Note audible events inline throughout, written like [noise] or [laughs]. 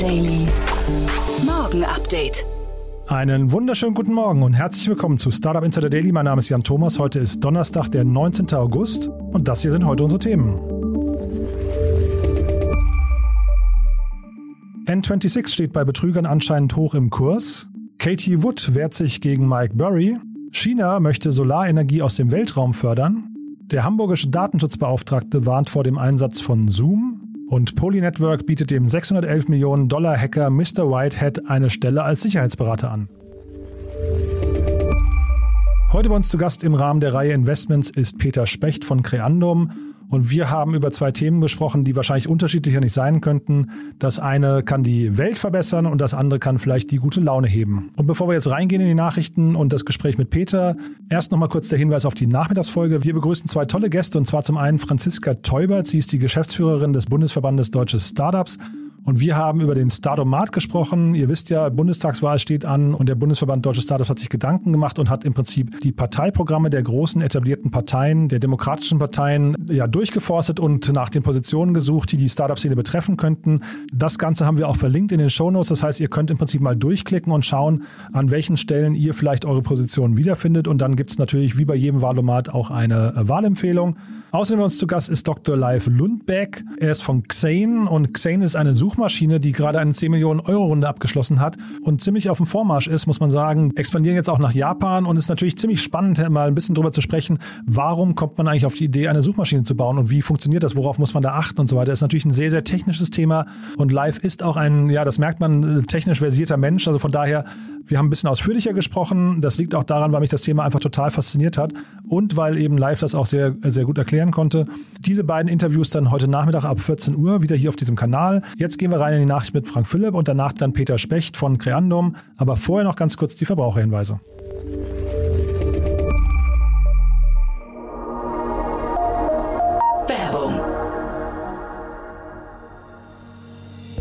Daily. Morgen Update. Einen wunderschönen guten Morgen und herzlich willkommen zu Startup Insider Daily. Mein Name ist Jan Thomas. Heute ist Donnerstag, der 19. August und das hier sind heute unsere Themen. N26 steht bei Betrügern anscheinend hoch im Kurs. Katie Wood wehrt sich gegen Mike Burry. China möchte Solarenergie aus dem Weltraum fördern. Der hamburgische Datenschutzbeauftragte warnt vor dem Einsatz von Zoom. Und Polynetwork bietet dem 611 Millionen Dollar Hacker Mr. Whitehead eine Stelle als Sicherheitsberater an. Heute bei uns zu Gast im Rahmen der Reihe Investments ist Peter Specht von Creandum. Und wir haben über zwei Themen gesprochen, die wahrscheinlich unterschiedlicher nicht sein könnten. Das eine kann die Welt verbessern und das andere kann vielleicht die gute Laune heben. Und bevor wir jetzt reingehen in die Nachrichten und das Gespräch mit Peter, erst nochmal kurz der Hinweis auf die Nachmittagsfolge. Wir begrüßen zwei tolle Gäste und zwar zum einen Franziska Teubert. Sie ist die Geschäftsführerin des Bundesverbandes Deutsche Startups und wir haben über den Stardomat gesprochen. Ihr wisst ja, Bundestagswahl steht an und der Bundesverband Deutsche Startups hat sich Gedanken gemacht und hat im Prinzip die Parteiprogramme der großen etablierten Parteien, der demokratischen Parteien, ja durchgeforstet und nach den Positionen gesucht, die die Startup-Szene betreffen könnten. Das Ganze haben wir auch verlinkt in den Shownotes. Das heißt, ihr könnt im Prinzip mal durchklicken und schauen, an welchen Stellen ihr vielleicht eure Position wiederfindet. Und dann gibt es natürlich wie bei jedem Wahlomat auch eine äh, Wahlempfehlung. Außerdem bei uns zu Gast ist Dr. Live Lundbeck. Er ist von Xane und Xane ist eine Suchmaschine, die gerade eine 10 Millionen Euro Runde abgeschlossen hat und ziemlich auf dem Vormarsch ist, muss man sagen. Expandieren jetzt auch nach Japan und ist natürlich ziemlich spannend, mal ein bisschen drüber zu sprechen, warum kommt man eigentlich auf die Idee, eine Suchmaschine zu bauen und wie funktioniert das, worauf muss man da achten und so weiter. Das ist natürlich ein sehr, sehr technisches Thema und Live ist auch ein, ja, das merkt man, technisch versierter Mensch. Also von daher wir haben ein bisschen ausführlicher gesprochen. Das liegt auch daran, weil mich das Thema einfach total fasziniert hat und weil eben Live das auch sehr, sehr gut erklären konnte. Diese beiden Interviews dann heute Nachmittag ab 14 Uhr wieder hier auf diesem Kanal. Jetzt gehen wir rein in die Nachricht mit Frank Philipp und danach dann Peter Specht von Creandum. Aber vorher noch ganz kurz die Verbraucherhinweise.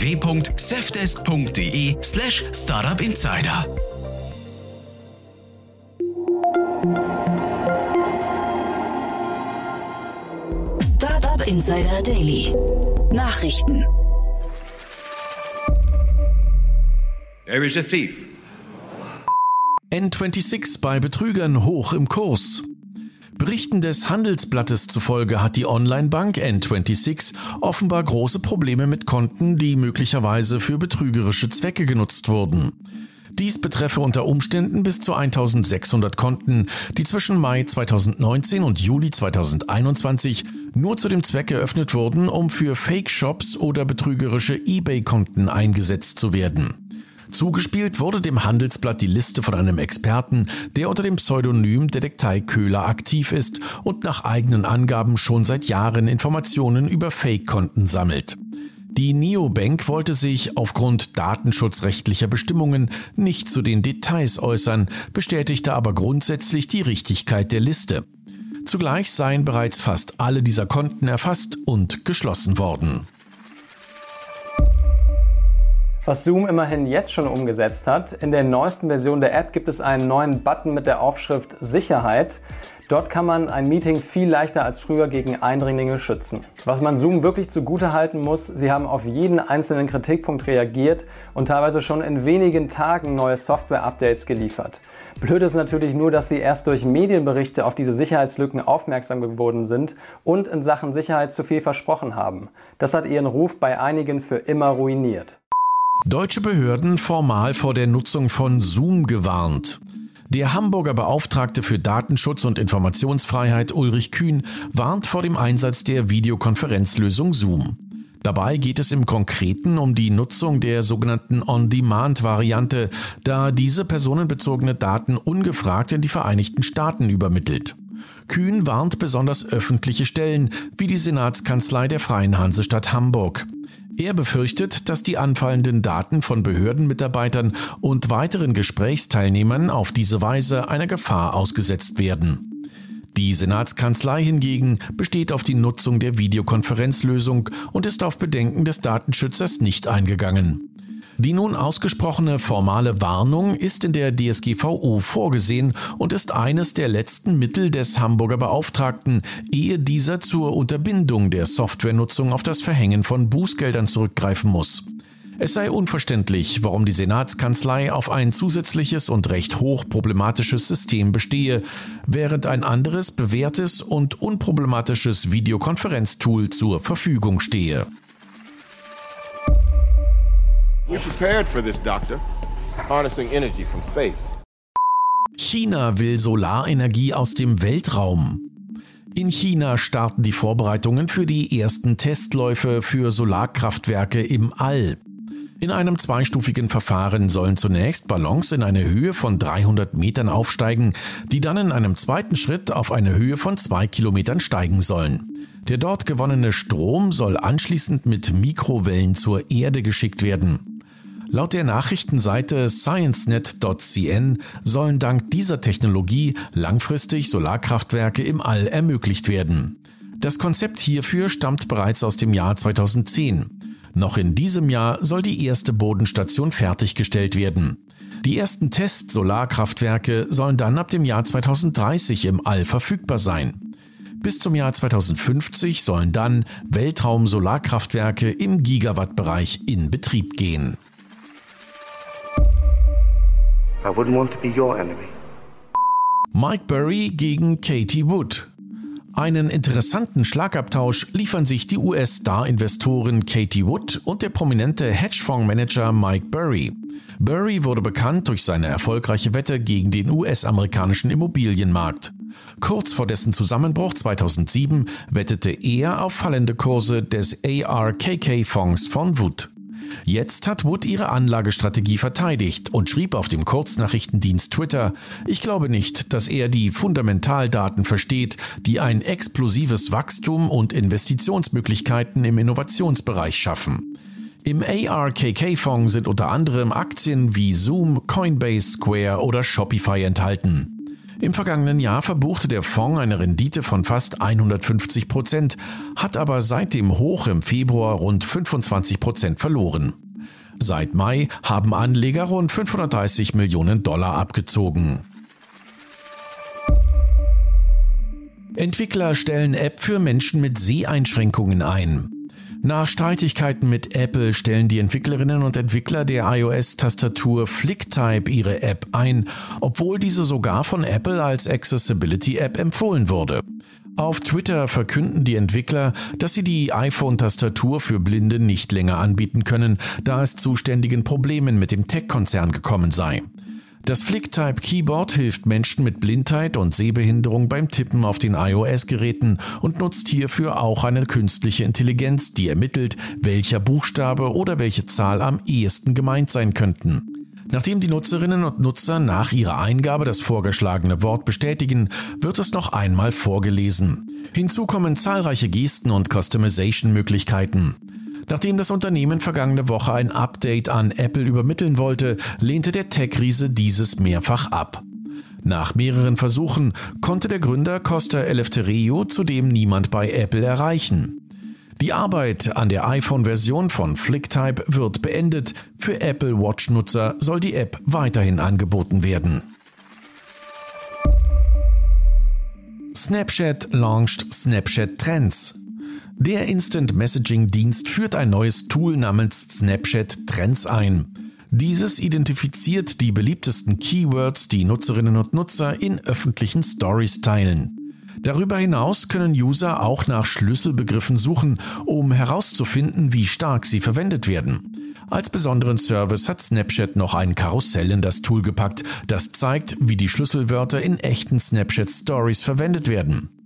www.safdesk.de slash startupinsider. Startup Insider Daily. Nachrichten. There is a thief. N26 bei Betrügern hoch im Kurs. Berichten des Handelsblattes zufolge hat die Online-Bank N26 offenbar große Probleme mit Konten, die möglicherweise für betrügerische Zwecke genutzt wurden. Dies betreffe unter Umständen bis zu 1600 Konten, die zwischen Mai 2019 und Juli 2021 nur zu dem Zweck eröffnet wurden, um für Fake-Shops oder betrügerische eBay-Konten eingesetzt zu werden. Zugespielt wurde dem Handelsblatt die Liste von einem Experten, der unter dem Pseudonym Detektei Köhler aktiv ist und nach eigenen Angaben schon seit Jahren Informationen über Fake-Konten sammelt. Die Neobank wollte sich aufgrund datenschutzrechtlicher Bestimmungen nicht zu den Details äußern, bestätigte aber grundsätzlich die Richtigkeit der Liste. Zugleich seien bereits fast alle dieser Konten erfasst und geschlossen worden. Was Zoom immerhin jetzt schon umgesetzt hat, in der neuesten Version der App gibt es einen neuen Button mit der Aufschrift Sicherheit. Dort kann man ein Meeting viel leichter als früher gegen Eindringlinge schützen. Was man Zoom wirklich zugute halten muss, sie haben auf jeden einzelnen Kritikpunkt reagiert und teilweise schon in wenigen Tagen neue Software-Updates geliefert. Blöd ist natürlich nur, dass sie erst durch Medienberichte auf diese Sicherheitslücken aufmerksam geworden sind und in Sachen Sicherheit zu viel versprochen haben. Das hat ihren Ruf bei einigen für immer ruiniert. Deutsche Behörden formal vor der Nutzung von Zoom gewarnt. Der Hamburger Beauftragte für Datenschutz und Informationsfreiheit Ulrich Kühn warnt vor dem Einsatz der Videokonferenzlösung Zoom. Dabei geht es im Konkreten um die Nutzung der sogenannten On-Demand-Variante, da diese personenbezogene Daten ungefragt in die Vereinigten Staaten übermittelt. Kühn warnt besonders öffentliche Stellen wie die Senatskanzlei der Freien Hansestadt Hamburg. Er befürchtet, dass die anfallenden Daten von Behördenmitarbeitern und weiteren Gesprächsteilnehmern auf diese Weise einer Gefahr ausgesetzt werden. Die Senatskanzlei hingegen besteht auf die Nutzung der Videokonferenzlösung und ist auf Bedenken des Datenschützers nicht eingegangen. Die nun ausgesprochene formale Warnung ist in der DSGVO vorgesehen und ist eines der letzten Mittel des Hamburger Beauftragten, ehe dieser zur Unterbindung der Softwarenutzung auf das Verhängen von Bußgeldern zurückgreifen muss. Es sei unverständlich, warum die Senatskanzlei auf ein zusätzliches und recht hoch problematisches System bestehe, während ein anderes bewährtes und unproblematisches Videokonferenztool zur Verfügung stehe. We prepared for this, Doctor. Harnessing energy from space. China will Solarenergie aus dem Weltraum. In China starten die Vorbereitungen für die ersten Testläufe für Solarkraftwerke im All. In einem zweistufigen Verfahren sollen zunächst Ballons in eine Höhe von 300 Metern aufsteigen, die dann in einem zweiten Schritt auf eine Höhe von zwei Kilometern steigen sollen. Der dort gewonnene Strom soll anschließend mit Mikrowellen zur Erde geschickt werden. Laut der Nachrichtenseite sciencenet.cn sollen dank dieser Technologie langfristig Solarkraftwerke im All ermöglicht werden. Das Konzept hierfür stammt bereits aus dem Jahr 2010. Noch in diesem Jahr soll die erste Bodenstation fertiggestellt werden. Die ersten Test-Solarkraftwerke sollen dann ab dem Jahr 2030 im All verfügbar sein. Bis zum Jahr 2050 sollen dann Weltraum-Solarkraftwerke im Gigawattbereich in Betrieb gehen. I wouldn't want to be your enemy. Mike Burry gegen Katie Wood. Einen interessanten Schlagabtausch liefern sich die US-Star-Investoren Katie Wood und der prominente Hedgefondsmanager Mike Burry. Burry wurde bekannt durch seine erfolgreiche Wette gegen den US-amerikanischen Immobilienmarkt. Kurz vor dessen Zusammenbruch 2007 wettete er auf fallende Kurse des ARKK-Fonds von Wood. Jetzt hat Wood ihre Anlagestrategie verteidigt und schrieb auf dem Kurznachrichtendienst Twitter, ich glaube nicht, dass er die Fundamentaldaten versteht, die ein explosives Wachstum und Investitionsmöglichkeiten im Innovationsbereich schaffen. Im ARKK-Fonds sind unter anderem Aktien wie Zoom, Coinbase, Square oder Shopify enthalten. Im vergangenen Jahr verbuchte der Fonds eine Rendite von fast 150 Prozent, hat aber seit dem Hoch im Februar rund 25 Prozent verloren. Seit Mai haben Anleger rund 530 Millionen Dollar abgezogen. Entwickler stellen App für Menschen mit Seheinschränkungen ein. Nach Streitigkeiten mit Apple stellen die Entwicklerinnen und Entwickler der iOS-Tastatur FlickType ihre App ein, obwohl diese sogar von Apple als Accessibility-App empfohlen wurde. Auf Twitter verkünden die Entwickler, dass sie die iPhone-Tastatur für Blinde nicht länger anbieten können, da es zu ständigen Problemen mit dem Tech-Konzern gekommen sei. Das Flicktype Keyboard hilft Menschen mit Blindheit und Sehbehinderung beim Tippen auf den iOS-Geräten und nutzt hierfür auch eine künstliche Intelligenz, die ermittelt, welcher Buchstabe oder welche Zahl am ehesten gemeint sein könnten. Nachdem die Nutzerinnen und Nutzer nach ihrer Eingabe das vorgeschlagene Wort bestätigen, wird es noch einmal vorgelesen. Hinzu kommen zahlreiche Gesten und Customization-Möglichkeiten. Nachdem das Unternehmen vergangene Woche ein Update an Apple übermitteln wollte, lehnte der Tech-Riese dieses mehrfach ab. Nach mehreren Versuchen konnte der Gründer Costa Eleftherio zudem niemand bei Apple erreichen. Die Arbeit an der iPhone-Version von FlickType wird beendet. Für Apple Watch-Nutzer soll die App weiterhin angeboten werden. Snapchat launched Snapchat Trends. Der Instant Messaging Dienst führt ein neues Tool namens Snapchat Trends ein. Dieses identifiziert die beliebtesten Keywords, die Nutzerinnen und Nutzer in öffentlichen Stories teilen. Darüber hinaus können User auch nach Schlüsselbegriffen suchen, um herauszufinden, wie stark sie verwendet werden. Als besonderen Service hat Snapchat noch ein Karussell in das Tool gepackt, das zeigt, wie die Schlüsselwörter in echten Snapchat Stories verwendet werden.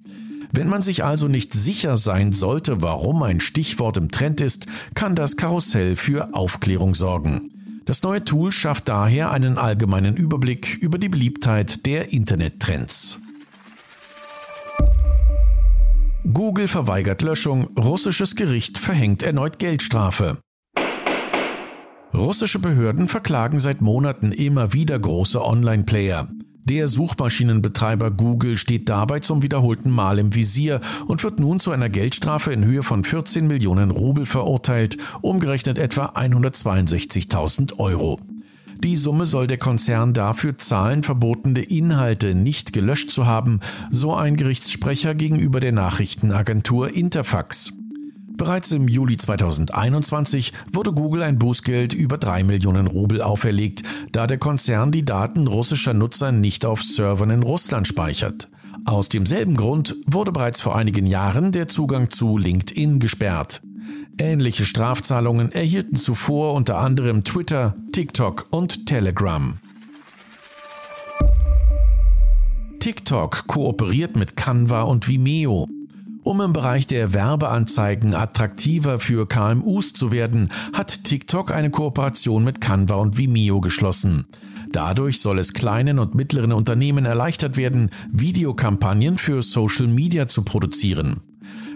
Wenn man sich also nicht sicher sein sollte, warum ein Stichwort im Trend ist, kann das Karussell für Aufklärung sorgen. Das neue Tool schafft daher einen allgemeinen Überblick über die Beliebtheit der Internettrends. Google verweigert Löschung, russisches Gericht verhängt erneut Geldstrafe. Russische Behörden verklagen seit Monaten immer wieder große Online-Player. Der Suchmaschinenbetreiber Google steht dabei zum wiederholten Mal im Visier und wird nun zu einer Geldstrafe in Höhe von 14 Millionen Rubel verurteilt, umgerechnet etwa 162.000 Euro. Die Summe soll der Konzern dafür zahlen, verbotene Inhalte nicht gelöscht zu haben, so ein Gerichtssprecher gegenüber der Nachrichtenagentur Interfax. Bereits im Juli 2021 wurde Google ein Bußgeld über 3 Millionen Rubel auferlegt, da der Konzern die Daten russischer Nutzer nicht auf Servern in Russland speichert. Aus demselben Grund wurde bereits vor einigen Jahren der Zugang zu LinkedIn gesperrt. Ähnliche Strafzahlungen erhielten zuvor unter anderem Twitter, TikTok und Telegram. TikTok kooperiert mit Canva und Vimeo. Um im Bereich der Werbeanzeigen attraktiver für KMUs zu werden, hat TikTok eine Kooperation mit Canva und Vimeo geschlossen. Dadurch soll es kleinen und mittleren Unternehmen erleichtert werden, Videokampagnen für Social Media zu produzieren.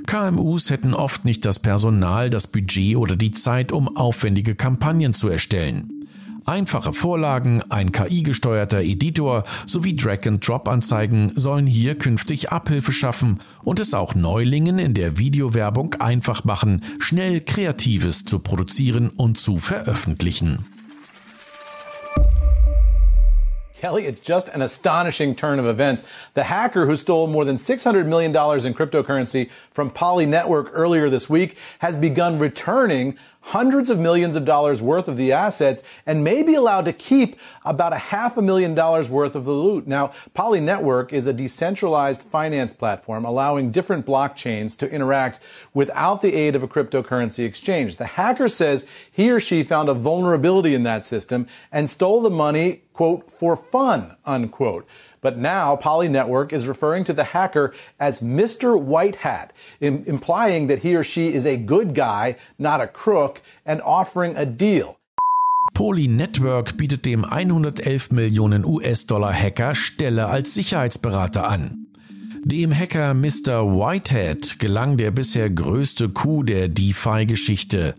KMUs hätten oft nicht das Personal, das Budget oder die Zeit, um aufwendige Kampagnen zu erstellen. Einfache Vorlagen, ein KI-gesteuerter Editor sowie Drag-and-Drop-Anzeigen sollen hier künftig Abhilfe schaffen und es auch Neulingen in der Videowerbung einfach machen, schnell Kreatives zu produzieren und zu veröffentlichen. Kelly, it's just an astonishing turn of events. The hacker who stole more than $600 million in cryptocurrency from Poly Network earlier this week has begun returning hundreds of millions of dollars worth of the assets and may be allowed to keep about a half a million dollars worth of the loot. Now, Poly Network is a decentralized finance platform allowing different blockchains to interact without the aid of a cryptocurrency exchange. The hacker says he or she found a vulnerability in that system and stole the money, quote, for fun, unquote. But now Poly Network is referring to the hacker as Mr. White Hat, Im implying that he or she is a good guy, not a crook, and offering a deal. Poly Network bietet dem 111 Millionen US-Dollar Hacker Stelle als Sicherheitsberater an. Dem Hacker Mr. Whitehead gelang der bisher größte Coup der DeFi-Geschichte.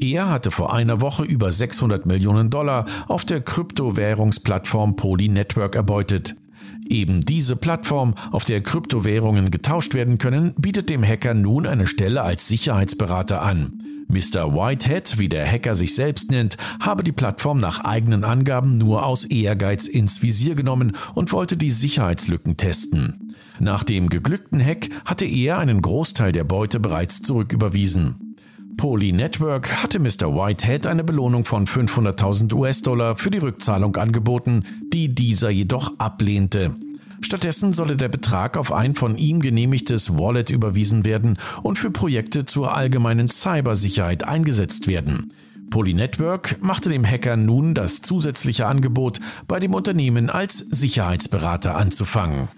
Er hatte vor einer Woche über 600 Millionen Dollar auf der Kryptowährungsplattform Poly Network erbeutet. Eben diese Plattform, auf der Kryptowährungen getauscht werden können, bietet dem Hacker nun eine Stelle als Sicherheitsberater an. Mr. Whitehead, wie der Hacker sich selbst nennt, habe die Plattform nach eigenen Angaben nur aus Ehrgeiz ins Visier genommen und wollte die Sicherheitslücken testen. Nach dem geglückten Hack hatte er einen Großteil der Beute bereits zurücküberwiesen. Poly Network hatte Mr. Whitehead eine Belohnung von 500.000 US-Dollar für die Rückzahlung angeboten, die dieser jedoch ablehnte. Stattdessen solle der Betrag auf ein von ihm genehmigtes Wallet überwiesen werden und für Projekte zur allgemeinen Cybersicherheit eingesetzt werden. Poly Network machte dem Hacker nun das zusätzliche Angebot, bei dem Unternehmen als Sicherheitsberater anzufangen.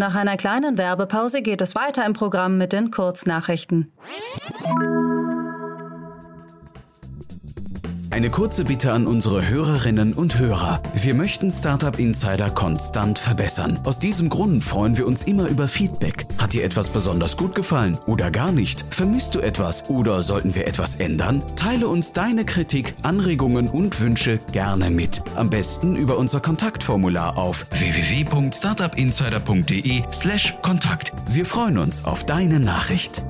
Nach einer kleinen Werbepause geht es weiter im Programm mit den Kurznachrichten. Eine kurze Bitte an unsere Hörerinnen und Hörer. Wir möchten Startup Insider konstant verbessern. Aus diesem Grund freuen wir uns immer über Feedback. Hat dir etwas besonders gut gefallen oder gar nicht? Vermisst du etwas oder sollten wir etwas ändern? Teile uns deine Kritik, Anregungen und Wünsche gerne mit. Am besten über unser Kontaktformular auf www.startupinsider.de/kontakt. Wir freuen uns auf deine Nachricht.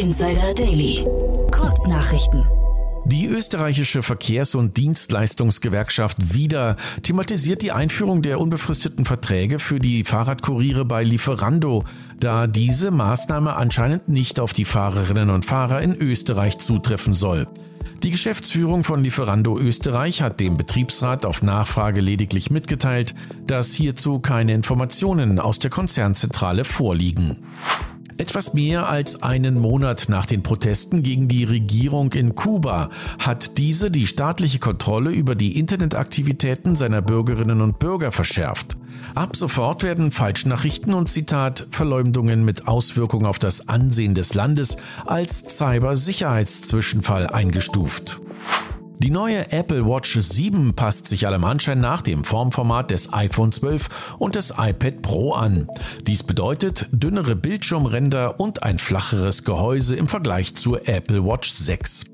Insider Daily. Kurznachrichten. Die österreichische Verkehrs- und Dienstleistungsgewerkschaft WIDA thematisiert die Einführung der unbefristeten Verträge für die Fahrradkuriere bei Lieferando, da diese Maßnahme anscheinend nicht auf die Fahrerinnen und Fahrer in Österreich zutreffen soll. Die Geschäftsführung von Lieferando Österreich hat dem Betriebsrat auf Nachfrage lediglich mitgeteilt, dass hierzu keine Informationen aus der Konzernzentrale vorliegen. Etwas mehr als einen Monat nach den Protesten gegen die Regierung in Kuba hat diese die staatliche Kontrolle über die Internetaktivitäten seiner Bürgerinnen und Bürger verschärft. Ab sofort werden Falschnachrichten und Zitat Verleumdungen mit Auswirkung auf das Ansehen des Landes als Cybersicherheitszwischenfall eingestuft. Die neue Apple Watch 7 passt sich allem Anschein nach dem Formformat des iPhone 12 und des iPad Pro an. Dies bedeutet dünnere Bildschirmränder und ein flacheres Gehäuse im Vergleich zur Apple Watch 6.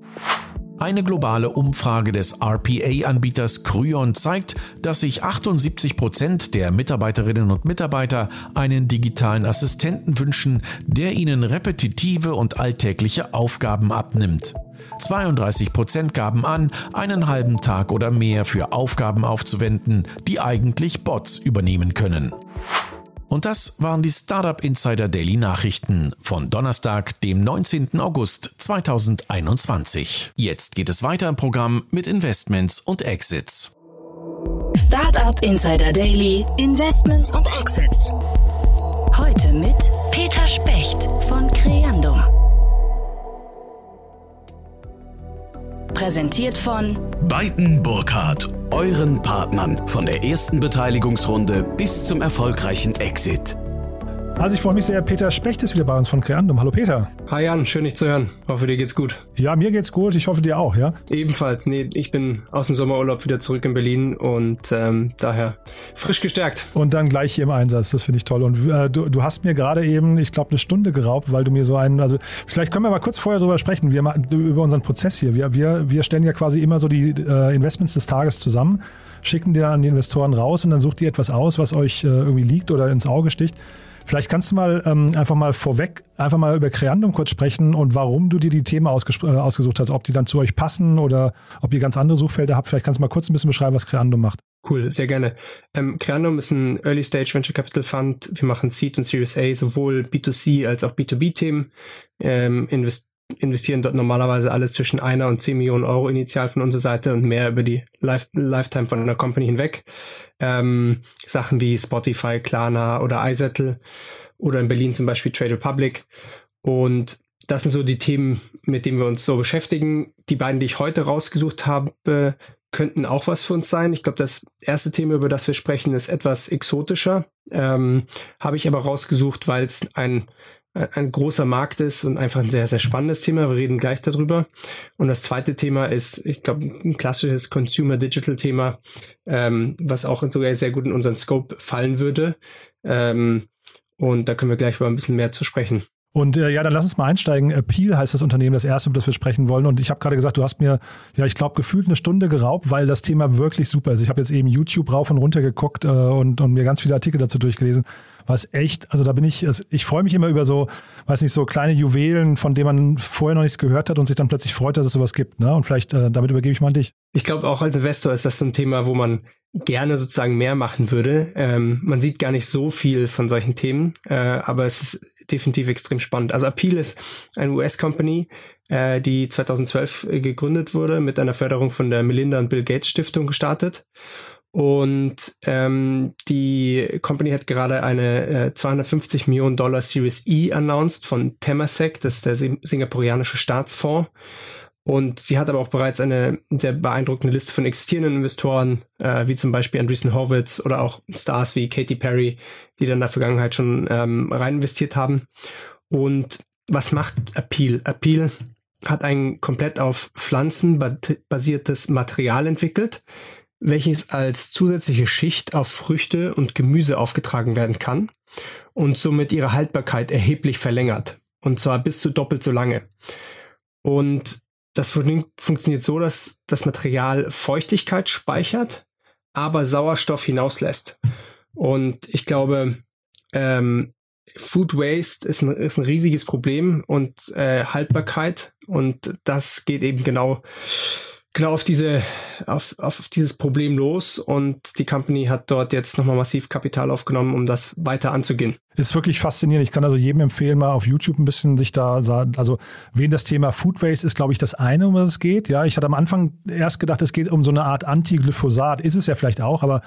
Eine globale Umfrage des RPA-Anbieters Kryon zeigt, dass sich 78 Prozent der Mitarbeiterinnen und Mitarbeiter einen digitalen Assistenten wünschen, der ihnen repetitive und alltägliche Aufgaben abnimmt. 32 Prozent gaben an, einen halben Tag oder mehr für Aufgaben aufzuwenden, die eigentlich Bots übernehmen können. Und das waren die Startup Insider Daily Nachrichten von Donnerstag, dem 19. August 2021. Jetzt geht es weiter im Programm mit Investments und Exits. Startup Insider Daily, Investments und Exits. Heute mit Peter Specht von Creandum. Präsentiert von Beiten Burkhardt, euren Partnern von der ersten Beteiligungsrunde bis zum erfolgreichen Exit. Also ich freue mich sehr, Peter Specht ist wieder bei uns von Creandum. Hallo Peter. Hi Jan, schön dich zu hören. Hoffe dir geht's gut. Ja, mir geht's gut. Ich hoffe dir auch, ja? Ebenfalls. Nee, ich bin aus dem Sommerurlaub wieder zurück in Berlin und ähm, daher frisch gestärkt. Und dann gleich hier im Einsatz. Das finde ich toll. Und äh, du, du hast mir gerade eben, ich glaube, eine Stunde geraubt, weil du mir so einen, also vielleicht können wir mal kurz vorher drüber sprechen, wir, über unseren Prozess hier. Wir, wir, wir stellen ja quasi immer so die äh, Investments des Tages zusammen, schicken die dann an die Investoren raus und dann sucht ihr etwas aus, was euch äh, irgendwie liegt oder ins Auge sticht. Vielleicht kannst du mal ähm, einfach mal vorweg einfach mal über Creandum kurz sprechen und warum du dir die Themen äh, ausgesucht hast, ob die dann zu euch passen oder ob ihr ganz andere Suchfelder habt. Vielleicht kannst du mal kurz ein bisschen beschreiben, was Creandum macht. Cool, sehr gerne. Ähm, Creandum ist ein Early Stage Venture Capital Fund. Wir machen Seed und Series A sowohl B2C als auch B2B-Themen. Ähm, investieren dort normalerweise alles zwischen einer und zehn Millionen Euro initial von unserer Seite und mehr über die Life Lifetime von einer Company hinweg. Ähm, Sachen wie Spotify, Klarna oder iSettle oder in Berlin zum Beispiel Trade Republic. Und das sind so die Themen, mit denen wir uns so beschäftigen. Die beiden, die ich heute rausgesucht habe, könnten auch was für uns sein. Ich glaube, das erste Thema, über das wir sprechen, ist etwas exotischer. Ähm, habe ich aber rausgesucht, weil es ein ein großer Markt ist und einfach ein sehr, sehr spannendes Thema. Wir reden gleich darüber. Und das zweite Thema ist, ich glaube, ein klassisches Consumer Digital Thema, ähm, was auch sogar sehr gut in unseren Scope fallen würde. Ähm, und da können wir gleich mal ein bisschen mehr zu sprechen. Und äh, ja, dann lass uns mal einsteigen. Appeal heißt das Unternehmen, das erste, über das wir sprechen wollen. Und ich habe gerade gesagt, du hast mir, ja, ich glaube, gefühlt eine Stunde geraubt, weil das Thema wirklich super ist. Ich habe jetzt eben YouTube rauf und runter geguckt äh, und, und mir ganz viele Artikel dazu durchgelesen was echt, also da bin ich, ich freue mich immer über so, weiß nicht, so kleine Juwelen, von denen man vorher noch nichts gehört hat und sich dann plötzlich freut, dass es sowas gibt. Ne? Und vielleicht, äh, damit übergebe ich mal an dich. Ich glaube, auch als Investor ist das so ein Thema, wo man gerne sozusagen mehr machen würde. Ähm, man sieht gar nicht so viel von solchen Themen, äh, aber es ist definitiv extrem spannend. Also Appeal ist eine US-Company, äh, die 2012 gegründet wurde, mit einer Förderung von der Melinda und Bill Gates Stiftung gestartet und ähm, die Company hat gerade eine äh, 250 Millionen Dollar Series E announced von Temasek, das ist der singapurianische Staatsfonds. Und sie hat aber auch bereits eine sehr beeindruckende Liste von existierenden Investoren, äh, wie zum Beispiel Andreessen Horwitz oder auch Stars wie Katy Perry, die dann in der Vergangenheit schon ähm, rein investiert haben. Und was macht Appeal? Appeal hat ein komplett auf Pflanzen basiertes Material entwickelt, welches als zusätzliche Schicht auf Früchte und Gemüse aufgetragen werden kann und somit ihre Haltbarkeit erheblich verlängert. Und zwar bis zu doppelt so lange. Und das funktioniert so, dass das Material Feuchtigkeit speichert, aber Sauerstoff hinauslässt. Und ich glaube, ähm, Food Waste ist ein, ist ein riesiges Problem und äh, Haltbarkeit. Und das geht eben genau genau auf diese auf, auf dieses Problem los und die Company hat dort jetzt nochmal massiv Kapital aufgenommen, um das weiter anzugehen. Ist wirklich faszinierend. Ich kann also jedem empfehlen, mal auf YouTube ein bisschen sich da, also wen das Thema Food Waste ist, glaube ich, das eine, um was es geht. Ja, ich hatte am Anfang erst gedacht, es geht um so eine Art Anti-Glyphosat. Ist es ja vielleicht auch, aber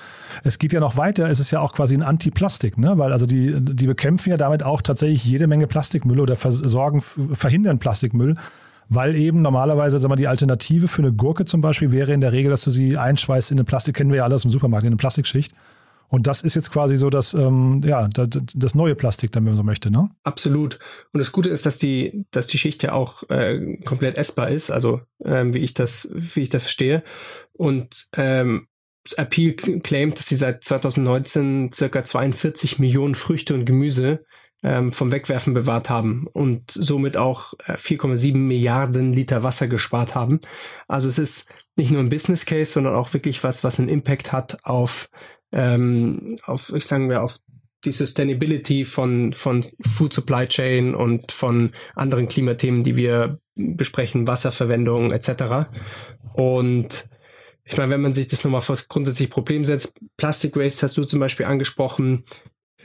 es geht ja noch weiter. Es ist ja auch quasi ein Anti-Plastik, ne? Weil also die, die bekämpfen ja damit auch tatsächlich jede Menge Plastikmüll oder versorgen, verhindern Plastikmüll weil eben normalerweise, sag mal, die Alternative für eine Gurke zum Beispiel wäre in der Regel, dass du sie einschweißt in eine Plastik, kennen wir ja alles im Supermarkt, in eine Plastikschicht. Und das ist jetzt quasi so das, ähm, ja, das, das, neue Plastik, dann, wenn man so möchte, ne? Absolut. Und das Gute ist, dass die, dass die Schicht ja auch äh, komplett essbar ist, also ähm, wie ich das, wie ich das verstehe. Und ähm, Appeal claimt, dass sie seit 2019 circa 42 Millionen Früchte und Gemüse ähm, vom Wegwerfen bewahrt haben und somit auch 4,7 äh, Milliarden Liter Wasser gespart haben. Also es ist nicht nur ein Business Case, sondern auch wirklich was, was einen Impact hat auf, ähm, auf ich sagen wir, auf die Sustainability von, von Food Supply Chain und von anderen Klimathemen, die wir besprechen, Wasserverwendung etc. Und ich meine, wenn man sich das nochmal vor das grundsätzliche Problem setzt, Plastic Waste hast du zum Beispiel angesprochen,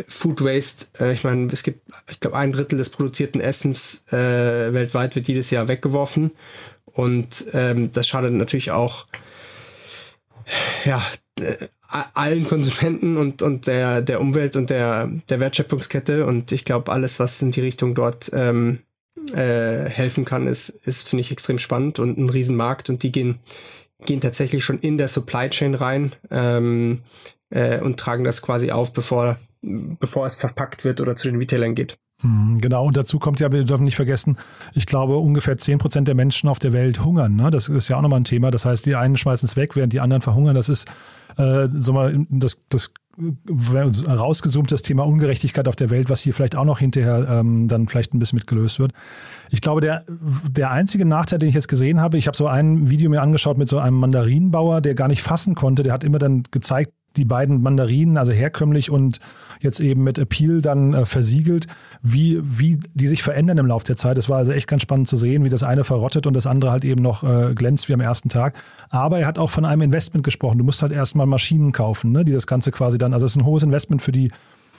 Food Waste, äh, ich meine, es gibt, ich glaube, ein Drittel des produzierten Essens äh, weltweit wird jedes Jahr weggeworfen. Und ähm, das schadet natürlich auch ja, äh, allen Konsumenten und, und der, der Umwelt und der, der Wertschöpfungskette. Und ich glaube, alles, was in die Richtung dort ähm, äh, helfen kann, ist, ist finde ich, extrem spannend und ein Riesenmarkt. Und die gehen, gehen tatsächlich schon in der Supply Chain rein ähm, äh, und tragen das quasi auf, bevor bevor es verpackt wird oder zu den Retailern geht. Hm, genau, und dazu kommt ja, wir dürfen nicht vergessen, ich glaube, ungefähr 10 Prozent der Menschen auf der Welt hungern. Ne? Das ist ja auch nochmal ein Thema. Das heißt, die einen schmeißen es weg, während die anderen verhungern. Das ist äh, so mal das, das rausgezoomt das Thema Ungerechtigkeit auf der Welt, was hier vielleicht auch noch hinterher ähm, dann vielleicht ein bisschen mitgelöst wird. Ich glaube, der, der einzige Nachteil, den ich jetzt gesehen habe, ich habe so ein Video mir angeschaut mit so einem Mandarinenbauer, der gar nicht fassen konnte, der hat immer dann gezeigt, die beiden Mandarinen, also herkömmlich und jetzt eben mit Appeal dann äh, versiegelt, wie, wie die sich verändern im Laufe der Zeit. Es war also echt ganz spannend zu sehen, wie das eine verrottet und das andere halt eben noch äh, glänzt wie am ersten Tag. Aber er hat auch von einem Investment gesprochen. Du musst halt erstmal Maschinen kaufen, ne, die das Ganze quasi dann, also es ist ein hohes Investment für die,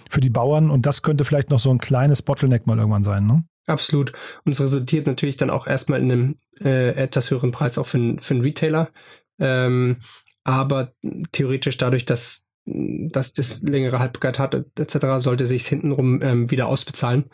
für die Bauern und das könnte vielleicht noch so ein kleines Bottleneck mal irgendwann sein, ne? Absolut. Und es resultiert natürlich dann auch erstmal in einem äh, etwas höheren Preis auch für, für einen Retailer. Ähm, aber theoretisch dadurch, dass, dass das längere Haltbarkeit hat, etc., sollte sich hintenrum ähm, wieder ausbezahlen.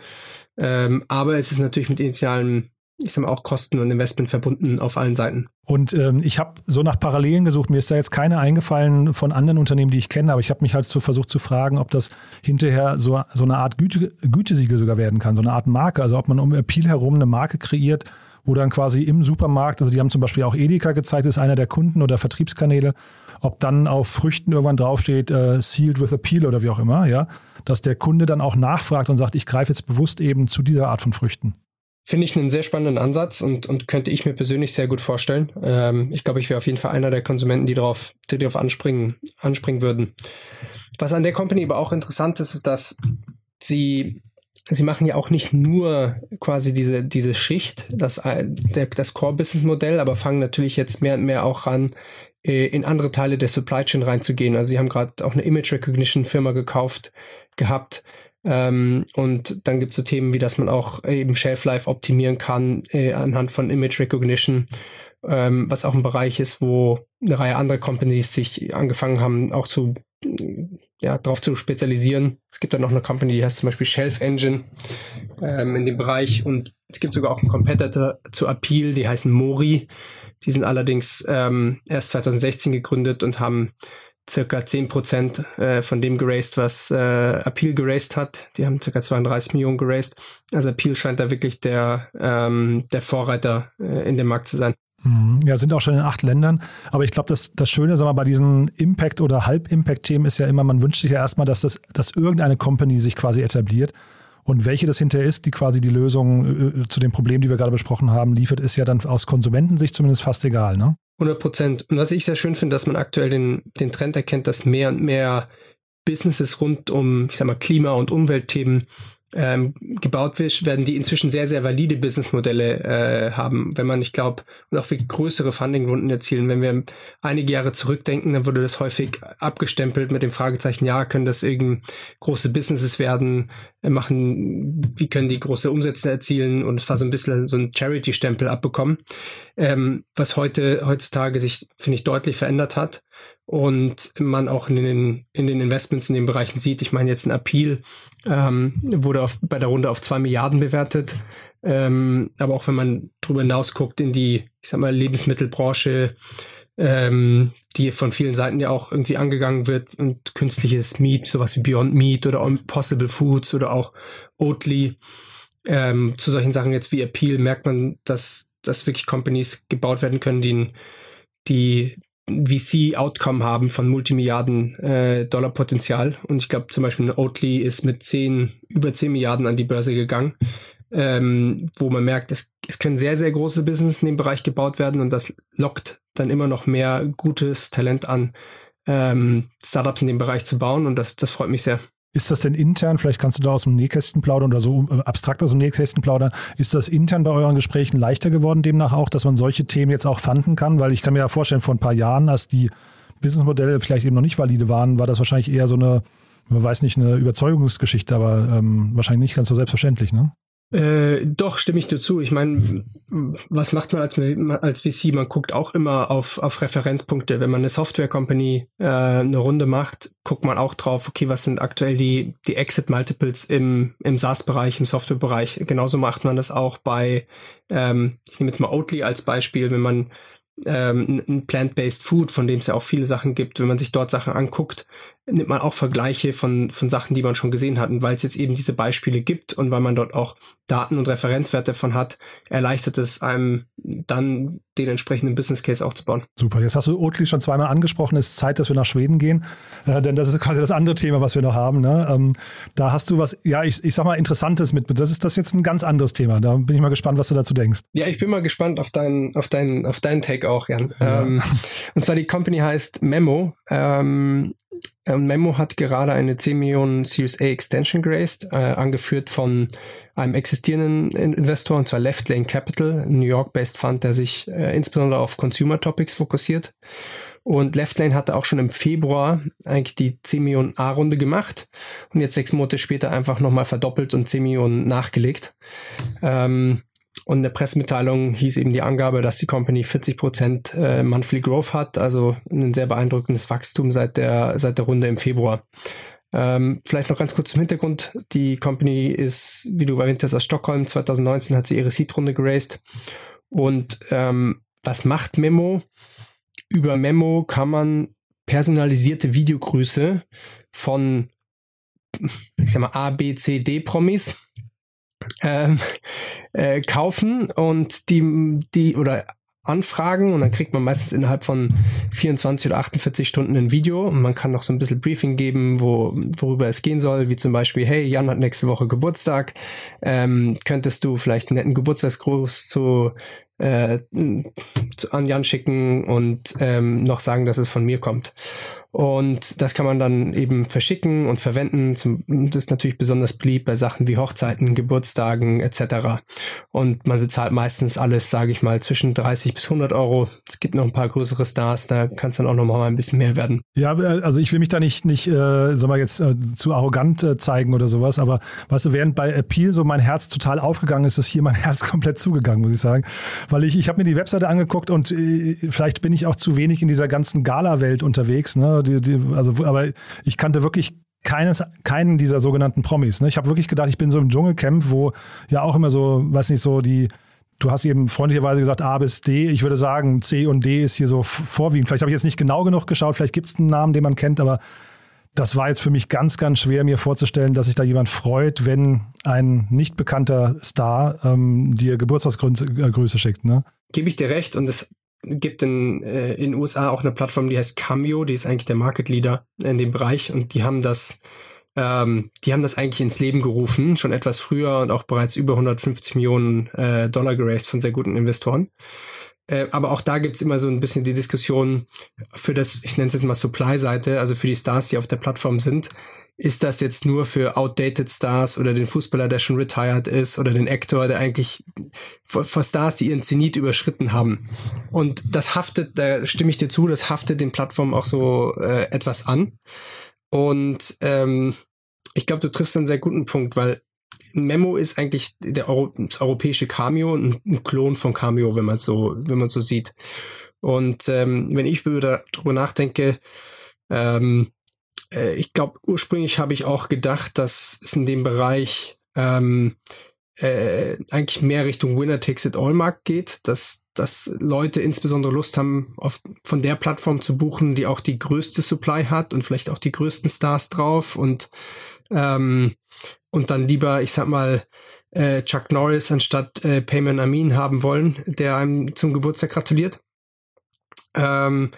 Ähm, aber es ist natürlich mit initialen ich sag mal, auch Kosten und Investment verbunden auf allen Seiten. Und ähm, ich habe so nach Parallelen gesucht. Mir ist da jetzt keine eingefallen von anderen Unternehmen, die ich kenne, aber ich habe mich halt so versucht zu fragen, ob das hinterher so, so eine Art Güte, Gütesiegel sogar werden kann, so eine Art Marke. Also ob man um Appeal herum eine Marke kreiert, wo dann quasi im Supermarkt, also die haben zum Beispiel auch Edeka gezeigt, ist einer der Kunden oder Vertriebskanäle, ob dann auf Früchten irgendwann draufsteht, äh, sealed with appeal oder wie auch immer, ja, dass der Kunde dann auch nachfragt und sagt, ich greife jetzt bewusst eben zu dieser Art von Früchten. Finde ich einen sehr spannenden Ansatz und, und könnte ich mir persönlich sehr gut vorstellen. Ähm, ich glaube, ich wäre auf jeden Fall einer der Konsumenten, die darauf, die darauf anspringen, anspringen würden. Was an der Company aber auch interessant ist, ist, dass sie sie machen ja auch nicht nur quasi diese, diese Schicht, das, äh, das Core-Business-Modell, aber fangen natürlich jetzt mehr und mehr auch an, äh, in andere Teile der Supply Chain reinzugehen. Also sie haben gerade auch eine Image Recognition Firma gekauft gehabt. Ähm, und dann gibt es so Themen wie, dass man auch eben Shelf Life optimieren kann äh, anhand von Image Recognition, ähm, was auch ein Bereich ist, wo eine Reihe anderer Companies sich angefangen haben, auch zu ja, darauf zu spezialisieren. Es gibt dann noch eine Company, die heißt zum Beispiel Shelf Engine ähm, in dem Bereich und es gibt sogar auch einen Competitor zu Appeal, die heißen Mori. Die sind allerdings ähm, erst 2016 gegründet und haben circa 10% äh, von dem geraced, was äh, Appeal geraced hat. Die haben circa 32 Millionen geraced. Also Appeal scheint da wirklich der, ähm, der Vorreiter äh, in dem Markt zu sein. Mhm. Ja, sind auch schon in acht Ländern. Aber ich glaube, das, das Schöne sag mal, bei diesen Impact- oder Halb-Impact-Themen ist ja immer, man wünscht sich ja erstmal, dass, das, dass irgendeine Company sich quasi etabliert. Und welche das hinterher ist, die quasi die Lösung äh, zu den Problemen, die wir gerade besprochen haben, liefert, ist ja dann aus Konsumentensicht zumindest fast egal, ne? 100 Prozent. Und was ich sehr schön finde, dass man aktuell den, den Trend erkennt, dass mehr und mehr Businesses rund um, ich sag mal, Klima- und Umweltthemen ähm, gebaut wird, werden die inzwischen sehr, sehr valide Businessmodelle äh, haben, wenn man, ich glaube, und auch viel größere Fundingrunden erzielen. Wenn wir einige Jahre zurückdenken, dann wurde das häufig abgestempelt mit dem Fragezeichen, ja, können das irgend große Businesses werden, äh, machen, wie können die große Umsätze erzielen? Und es war so ein bisschen so ein Charity-Stempel abbekommen, ähm, was heute, heutzutage sich, finde ich, deutlich verändert hat und man auch in den, in den Investments in den Bereichen sieht. Ich meine, jetzt ein Appeal ähm, wurde auf, bei der Runde auf zwei Milliarden bewertet. Ähm, aber auch wenn man darüber hinaus guckt in die, ich sag mal, Lebensmittelbranche, ähm, die von vielen Seiten ja auch irgendwie angegangen wird und künstliches Meat, sowas wie Beyond Meat oder Impossible Foods oder auch Oatly. Ähm, zu solchen Sachen jetzt wie Appeal merkt man, dass, dass wirklich Companies gebaut werden können, die, die VC-Outcome haben von Multimilliarden äh, Dollar Potenzial. Und ich glaube zum Beispiel Oatly ist mit 10, über 10 Milliarden an die Börse gegangen, ähm, wo man merkt, es, es können sehr, sehr große Business in dem Bereich gebaut werden und das lockt dann immer noch mehr gutes Talent an, ähm, Startups in dem Bereich zu bauen und das, das freut mich sehr. Ist das denn intern, vielleicht kannst du da aus dem Nähkästchen plaudern oder so äh, abstrakt aus dem Nähkästchen plaudern, ist das intern bei euren Gesprächen leichter geworden, demnach auch, dass man solche Themen jetzt auch fanden kann? Weil ich kann mir ja vorstellen, vor ein paar Jahren, als die Businessmodelle vielleicht eben noch nicht valide waren, war das wahrscheinlich eher so eine, man weiß nicht, eine Überzeugungsgeschichte, aber ähm, wahrscheinlich nicht ganz so selbstverständlich, ne? Äh, doch, stimme ich dir zu. Ich meine, was macht man als, als VC? Man guckt auch immer auf, auf Referenzpunkte. Wenn man eine Software-Company äh, eine Runde macht, guckt man auch drauf, okay, was sind aktuell die, die Exit-Multiples im, im SaaS-Bereich, im Software-Bereich. Genauso macht man das auch bei, ähm, ich nehme jetzt mal Oatly als Beispiel, wenn man ähm, ein Plant-Based Food, von dem es ja auch viele Sachen gibt, wenn man sich dort Sachen anguckt, nimmt man auch Vergleiche von, von Sachen, die man schon gesehen hat. Und weil es jetzt eben diese Beispiele gibt und weil man dort auch Daten und Referenzwerte von hat, erleichtert es einem dann den entsprechenden Business Case aufzubauen. Super. Jetzt hast du Oatly schon zweimal angesprochen. Es ist Zeit, dass wir nach Schweden gehen, äh, denn das ist quasi das andere Thema, was wir noch haben. Ne? Ähm, da hast du was, ja, ich, ich sag mal, Interessantes mit. Das ist das jetzt ein ganz anderes Thema. Da bin ich mal gespannt, was du dazu denkst. Ja, ich bin mal gespannt auf deinen, auf deinen, auf deinen Take auch, Jan. Ja. Ähm, und zwar die Company heißt Memo. Ähm, Memo hat gerade eine 10 Millionen Series A Extension geraced, äh, angeführt von einem existierenden Investor, und zwar Left Lane Capital, ein New York-based Fund, der sich äh, insbesondere auf Consumer Topics fokussiert. Und Left Lane hatte auch schon im Februar eigentlich die 10 Millionen A-Runde gemacht und jetzt sechs Monate später einfach nochmal verdoppelt und 10 Millionen nachgelegt. Ähm, und in der Pressemitteilung hieß eben die Angabe, dass die Company 40 Prozent äh, Monthly Growth hat, also ein sehr beeindruckendes Wachstum seit der, seit der Runde im Februar. Ähm, vielleicht noch ganz kurz zum Hintergrund. Die Company ist, wie du erwähnt hast, aus Stockholm. 2019 hat sie ihre Seed-Runde geraced. Und ähm, was macht Memo? Über Memo kann man personalisierte Videogrüße von, ich sag mal, A, B, C, D Promis ähm, äh, kaufen und die, die, oder anfragen und dann kriegt man meistens innerhalb von 24 oder 48 Stunden ein Video und man kann noch so ein bisschen Briefing geben, wo, worüber es gehen soll, wie zum Beispiel, hey, Jan hat nächste Woche Geburtstag, ähm, könntest du vielleicht einen netten Geburtstagsgruß zu, äh, zu an Jan schicken und ähm, noch sagen, dass es von mir kommt. Und das kann man dann eben verschicken und verwenden. Das ist natürlich besonders beliebt bei Sachen wie Hochzeiten, Geburtstagen etc. Und man bezahlt meistens alles, sage ich mal, zwischen 30 bis 100 Euro. Es gibt noch ein paar größere Stars, da kann es dann auch noch mal ein bisschen mehr werden. Ja, also ich will mich da nicht, nicht äh, sag mal jetzt äh, zu arrogant äh, zeigen oder sowas, aber weißt du, während bei Appeal so mein Herz total aufgegangen ist, ist hier mein [laughs] Herz komplett zugegangen, muss ich sagen. Weil ich, ich habe mir die Webseite angeguckt und äh, vielleicht bin ich auch zu wenig in dieser ganzen Gala-Welt unterwegs, ne? Die, die, also, aber ich kannte wirklich keines, keinen dieser sogenannten Promis. Ne? Ich habe wirklich gedacht, ich bin so im Dschungelcamp, wo ja auch immer so, weiß nicht, so die, du hast eben freundlicherweise gesagt A bis D. Ich würde sagen, C und D ist hier so vorwiegend. Vielleicht habe ich jetzt nicht genau genug geschaut, vielleicht gibt es einen Namen, den man kennt, aber das war jetzt für mich ganz, ganz schwer, mir vorzustellen, dass sich da jemand freut, wenn ein nicht bekannter Star ähm, dir Geburtstagsgrüße schickt. Ne? Gebe ich dir recht und das gibt in, äh, in USA auch eine Plattform, die heißt Cameo, die ist eigentlich der Market Leader in dem Bereich und die haben das ähm, die haben das eigentlich ins Leben gerufen, schon etwas früher und auch bereits über 150 Millionen äh, Dollar geraced von sehr guten Investoren. Äh, aber auch da gibt's immer so ein bisschen die Diskussion für das, ich nenne es jetzt mal Supply-Seite, also für die Stars, die auf der Plattform sind ist das jetzt nur für outdated Stars oder den Fußballer, der schon retired ist oder den Actor, der eigentlich vor, Stars, die ihren Zenit überschritten haben. Und das haftet, da stimme ich dir zu, das haftet den Plattformen auch so äh, etwas an. Und ähm, ich glaube, du triffst einen sehr guten Punkt, weil Memo ist eigentlich der Euro das europäische Cameo, ein, ein Klon von Cameo, wenn man so, wenn man so sieht. Und ähm, wenn ich darüber nachdenke, ähm, äh, ich glaube, ursprünglich habe ich auch gedacht, dass es in dem Bereich ähm, äh, eigentlich mehr Richtung Winner Takes It All Markt geht, dass, dass Leute insbesondere Lust haben, auf, von der Plattform zu buchen, die auch die größte Supply hat und vielleicht auch die größten Stars drauf und, ähm, und dann lieber, ich sag mal, äh, Chuck Norris anstatt äh, Payman Amin haben wollen, der einem zum Geburtstag gratuliert. Ähm,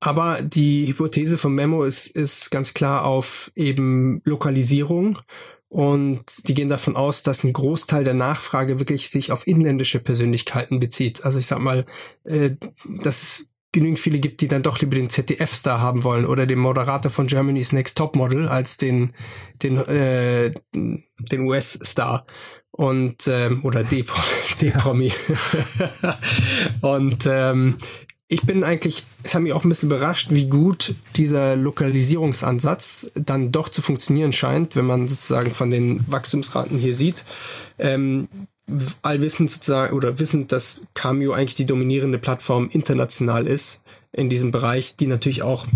aber die Hypothese von Memo ist, ist ganz klar auf eben Lokalisierung und die gehen davon aus, dass ein Großteil der Nachfrage wirklich sich auf inländische Persönlichkeiten bezieht. Also ich sag mal, äh, dass es genügend viele gibt, die dann doch lieber den ZDF-Star haben wollen oder den Moderator von Germany's Next Top Model als den, den, äh, den US-Star und ähm, oder D-Promi. [laughs] [laughs] und ähm, ich bin eigentlich, es hat mich auch ein bisschen überrascht, wie gut dieser Lokalisierungsansatz dann doch zu funktionieren scheint, wenn man sozusagen von den Wachstumsraten hier sieht. Ähm, allwissend sozusagen oder wissend, dass Cameo eigentlich die dominierende Plattform international ist in diesem Bereich, die natürlich auch,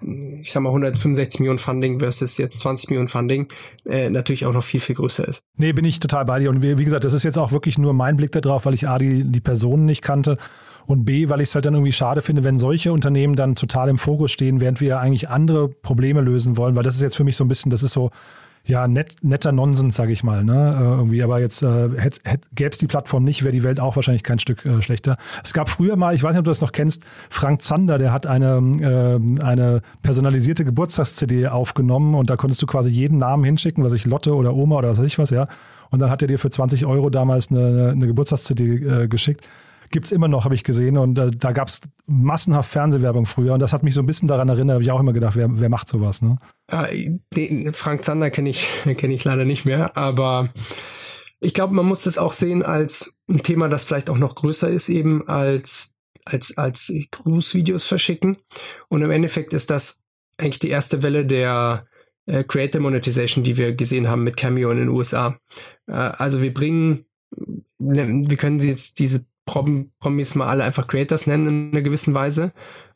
ich sag mal, 165 Millionen Funding versus jetzt 20 Millionen Funding äh, natürlich auch noch viel, viel größer ist. Nee, bin ich total bei dir. Und wie, wie gesagt, das ist jetzt auch wirklich nur mein Blick darauf, weil ich A, die, die Personen nicht kannte und B, weil ich es halt dann irgendwie schade finde, wenn solche Unternehmen dann total im Fokus stehen, während wir eigentlich andere Probleme lösen wollen, weil das ist jetzt für mich so ein bisschen, das ist so, ja, net, netter Nonsens, sage ich mal. Ne? Äh, irgendwie, aber jetzt äh, gäbe es die Plattform nicht, wäre die Welt auch wahrscheinlich kein Stück äh, schlechter. Es gab früher mal, ich weiß nicht, ob du das noch kennst, Frank Zander, der hat eine, äh, eine personalisierte Geburtstags-CD aufgenommen und da konntest du quasi jeden Namen hinschicken, was ich Lotte oder Oma oder was weiß ich was, ja. Und dann hat er dir für 20 Euro damals eine, eine Geburtstags-CD äh, geschickt. Gibt es immer noch, habe ich gesehen. Und äh, da gab es massenhaft Fernsehwerbung früher. Und das hat mich so ein bisschen daran erinnert, habe ich auch immer gedacht, wer, wer macht sowas, ne? den Frank Zander kenne ich, [laughs] kenn ich leider nicht mehr, aber ich glaube, man muss das auch sehen als ein Thema, das vielleicht auch noch größer ist, eben als, als, als Grußvideos verschicken. Und im Endeffekt ist das eigentlich die erste Welle der äh, Creator Monetization, die wir gesehen haben mit Cameo in den USA. Äh, also wir bringen, wir können sie jetzt diese Prom Promis mal alle einfach Creators nennen in einer gewissen Weise.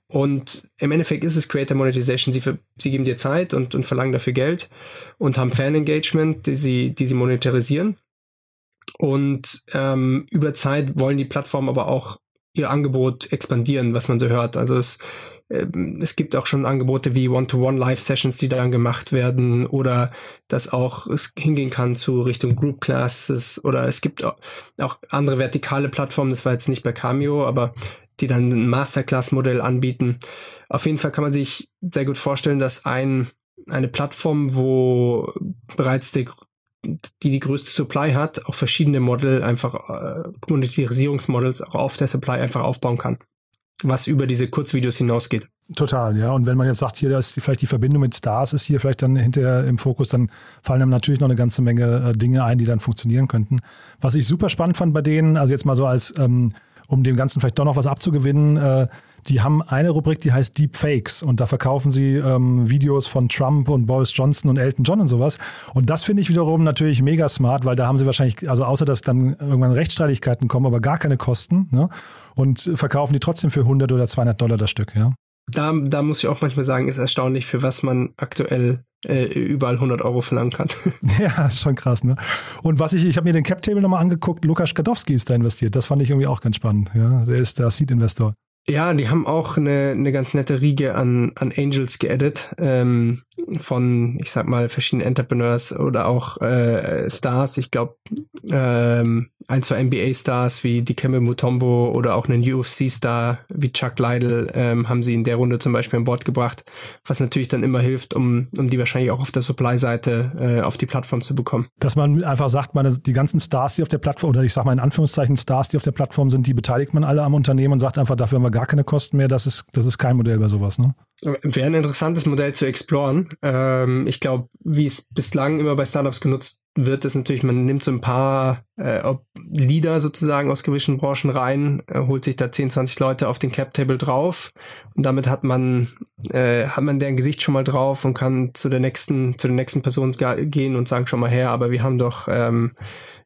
Und im Endeffekt ist es Creator Monetization. Sie, sie geben dir Zeit und, und verlangen dafür Geld und haben Fan-Engagement, die sie, die sie monetarisieren. Und ähm, über Zeit wollen die Plattformen aber auch ihr Angebot expandieren, was man so hört. Also es, es gibt auch schon Angebote wie One-to-One-Live-Sessions, die dann gemacht werden oder dass auch es hingehen kann zu Richtung Group Classes oder es gibt auch, andere vertikale Plattformen, das war jetzt nicht bei Cameo, aber die dann ein Masterclass-Modell anbieten. Auf jeden Fall kann man sich sehr gut vorstellen, dass ein, eine Plattform, wo bereits der die die größte Supply hat, auch verschiedene Model einfach äh, Monetarisierungsmodels auch auf der Supply einfach aufbauen kann was über diese Kurzvideos hinausgeht. Total, ja. Und wenn man jetzt sagt, hier, dass vielleicht die Verbindung mit Stars ist hier vielleicht dann hinterher im Fokus, dann fallen einem natürlich noch eine ganze Menge äh, Dinge ein, die dann funktionieren könnten. Was ich super spannend fand bei denen, also jetzt mal so als, ähm, um dem Ganzen vielleicht doch noch was abzugewinnen, äh, die haben eine Rubrik, die heißt Deep Fakes und da verkaufen sie ähm, Videos von Trump und Boris Johnson und Elton John und sowas. Und das finde ich wiederum natürlich mega smart, weil da haben sie wahrscheinlich, also außer dass dann irgendwann Rechtsstreitigkeiten kommen, aber gar keine Kosten ne? und verkaufen die trotzdem für 100 oder 200 Dollar das Stück, ja. Da, da muss ich auch manchmal sagen, ist erstaunlich, für was man aktuell äh, überall 100 Euro verlangen kann. [laughs] ja, schon krass, ne? Und was ich, ich habe mir den Cap-Table nochmal angeguckt, Lukas Skadowski ist da investiert. Das fand ich irgendwie auch ganz spannend, ja. Der ist der Seed-Investor. Ja, die haben auch eine, eine ganz nette Riege an, an Angels geaddet, ähm, von, ich sag mal, verschiedenen Entrepreneurs oder auch äh, Stars. Ich glaube, ähm, ein, zwei NBA-Stars wie Dikembe Mutombo oder auch einen UFC-Star wie Chuck Liddell ähm, haben sie in der Runde zum Beispiel an Bord gebracht, was natürlich dann immer hilft, um, um die wahrscheinlich auch auf der Supply-Seite äh, auf die Plattform zu bekommen. Dass man einfach sagt, meine, die ganzen Stars, die auf der Plattform, oder ich sag mal in Anführungszeichen Stars, die auf der Plattform sind, die beteiligt man alle am Unternehmen und sagt einfach, dafür haben wir gar keine Kosten mehr. Das ist, das ist kein Modell bei sowas, ne? Wäre ein interessantes Modell zu exploren. Ähm, ich glaube, wie es bislang immer bei Startups genutzt wird, ist natürlich, man nimmt so ein paar äh, Leader sozusagen aus gewissen Branchen rein, äh, holt sich da 10, 20 Leute auf den Cap-Table drauf und damit hat man, äh, hat man deren Gesicht schon mal drauf und kann zu der nächsten, zu der nächsten Person gehen und sagen schon mal her, aber wir haben doch ähm,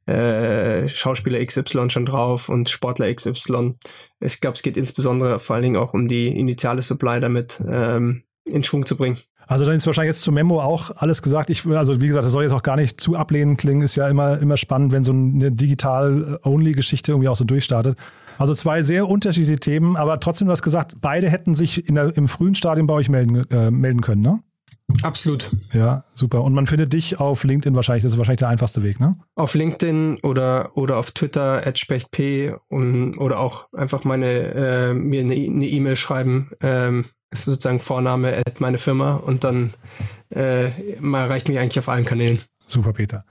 äh, Schauspieler XY schon drauf und Sportler XY. Ich glaube, es geht insbesondere vor allen Dingen auch um die initiale Supply damit. Ähm, in Schwung zu bringen. Also dann ist wahrscheinlich jetzt zu Memo auch alles gesagt. Ich, also wie gesagt, das soll jetzt auch gar nicht zu ablehnend klingen. Ist ja immer, immer spannend, wenn so eine digital-only-Geschichte irgendwie auch so durchstartet. Also zwei sehr unterschiedliche Themen, aber trotzdem du hast gesagt, beide hätten sich in der, im frühen Stadium bei euch melden, äh, melden können, ne? Absolut. Ja, super. Und man findet dich auf LinkedIn wahrscheinlich, das ist wahrscheinlich der einfachste Weg, ne? Auf LinkedIn oder, oder auf Twitter, spechtp und, oder auch einfach meine, äh, mir eine E-Mail schreiben. Ähm, ist sozusagen Vorname at meine Firma und dann äh, erreicht mich eigentlich auf allen Kanälen. Super, Peter.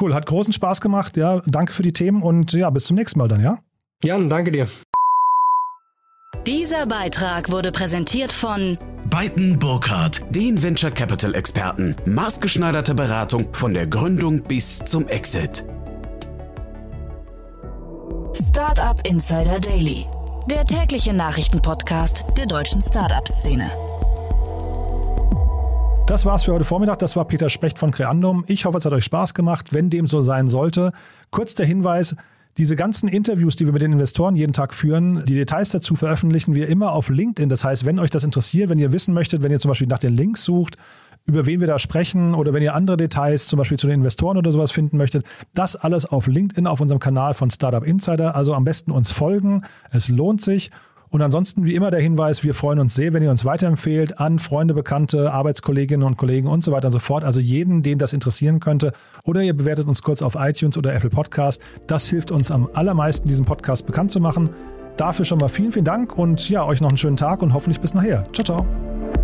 Cool, hat großen Spaß gemacht. Ja, danke für die Themen und ja, bis zum nächsten Mal dann, ja? Jan, danke dir. Dieser Beitrag wurde präsentiert von Beiten Burkhardt, den Venture Capital Experten. Maßgeschneiderte Beratung von der Gründung bis zum Exit. Startup Insider Daily, der tägliche Nachrichtenpodcast der deutschen Startup-Szene. Das war's für heute Vormittag. Das war Peter Specht von Creandum. Ich hoffe, es hat euch Spaß gemacht. Wenn dem so sein sollte, kurz der Hinweis, diese ganzen Interviews, die wir mit den Investoren jeden Tag führen, die Details dazu veröffentlichen wir immer auf LinkedIn. Das heißt, wenn euch das interessiert, wenn ihr wissen möchtet, wenn ihr zum Beispiel nach den Links sucht, über wen wir da sprechen oder wenn ihr andere Details zum Beispiel zu den Investoren oder sowas finden möchtet, das alles auf LinkedIn auf unserem Kanal von Startup Insider. Also am besten uns folgen. Es lohnt sich. Und ansonsten wie immer der Hinweis, wir freuen uns sehr, wenn ihr uns weiterempfehlt an Freunde, Bekannte, Arbeitskolleginnen und Kollegen und so weiter und so fort. Also jeden, den das interessieren könnte. Oder ihr bewertet uns kurz auf iTunes oder Apple Podcast. Das hilft uns am allermeisten, diesen Podcast bekannt zu machen. Dafür schon mal vielen, vielen Dank und ja, euch noch einen schönen Tag und hoffentlich bis nachher. Ciao, ciao.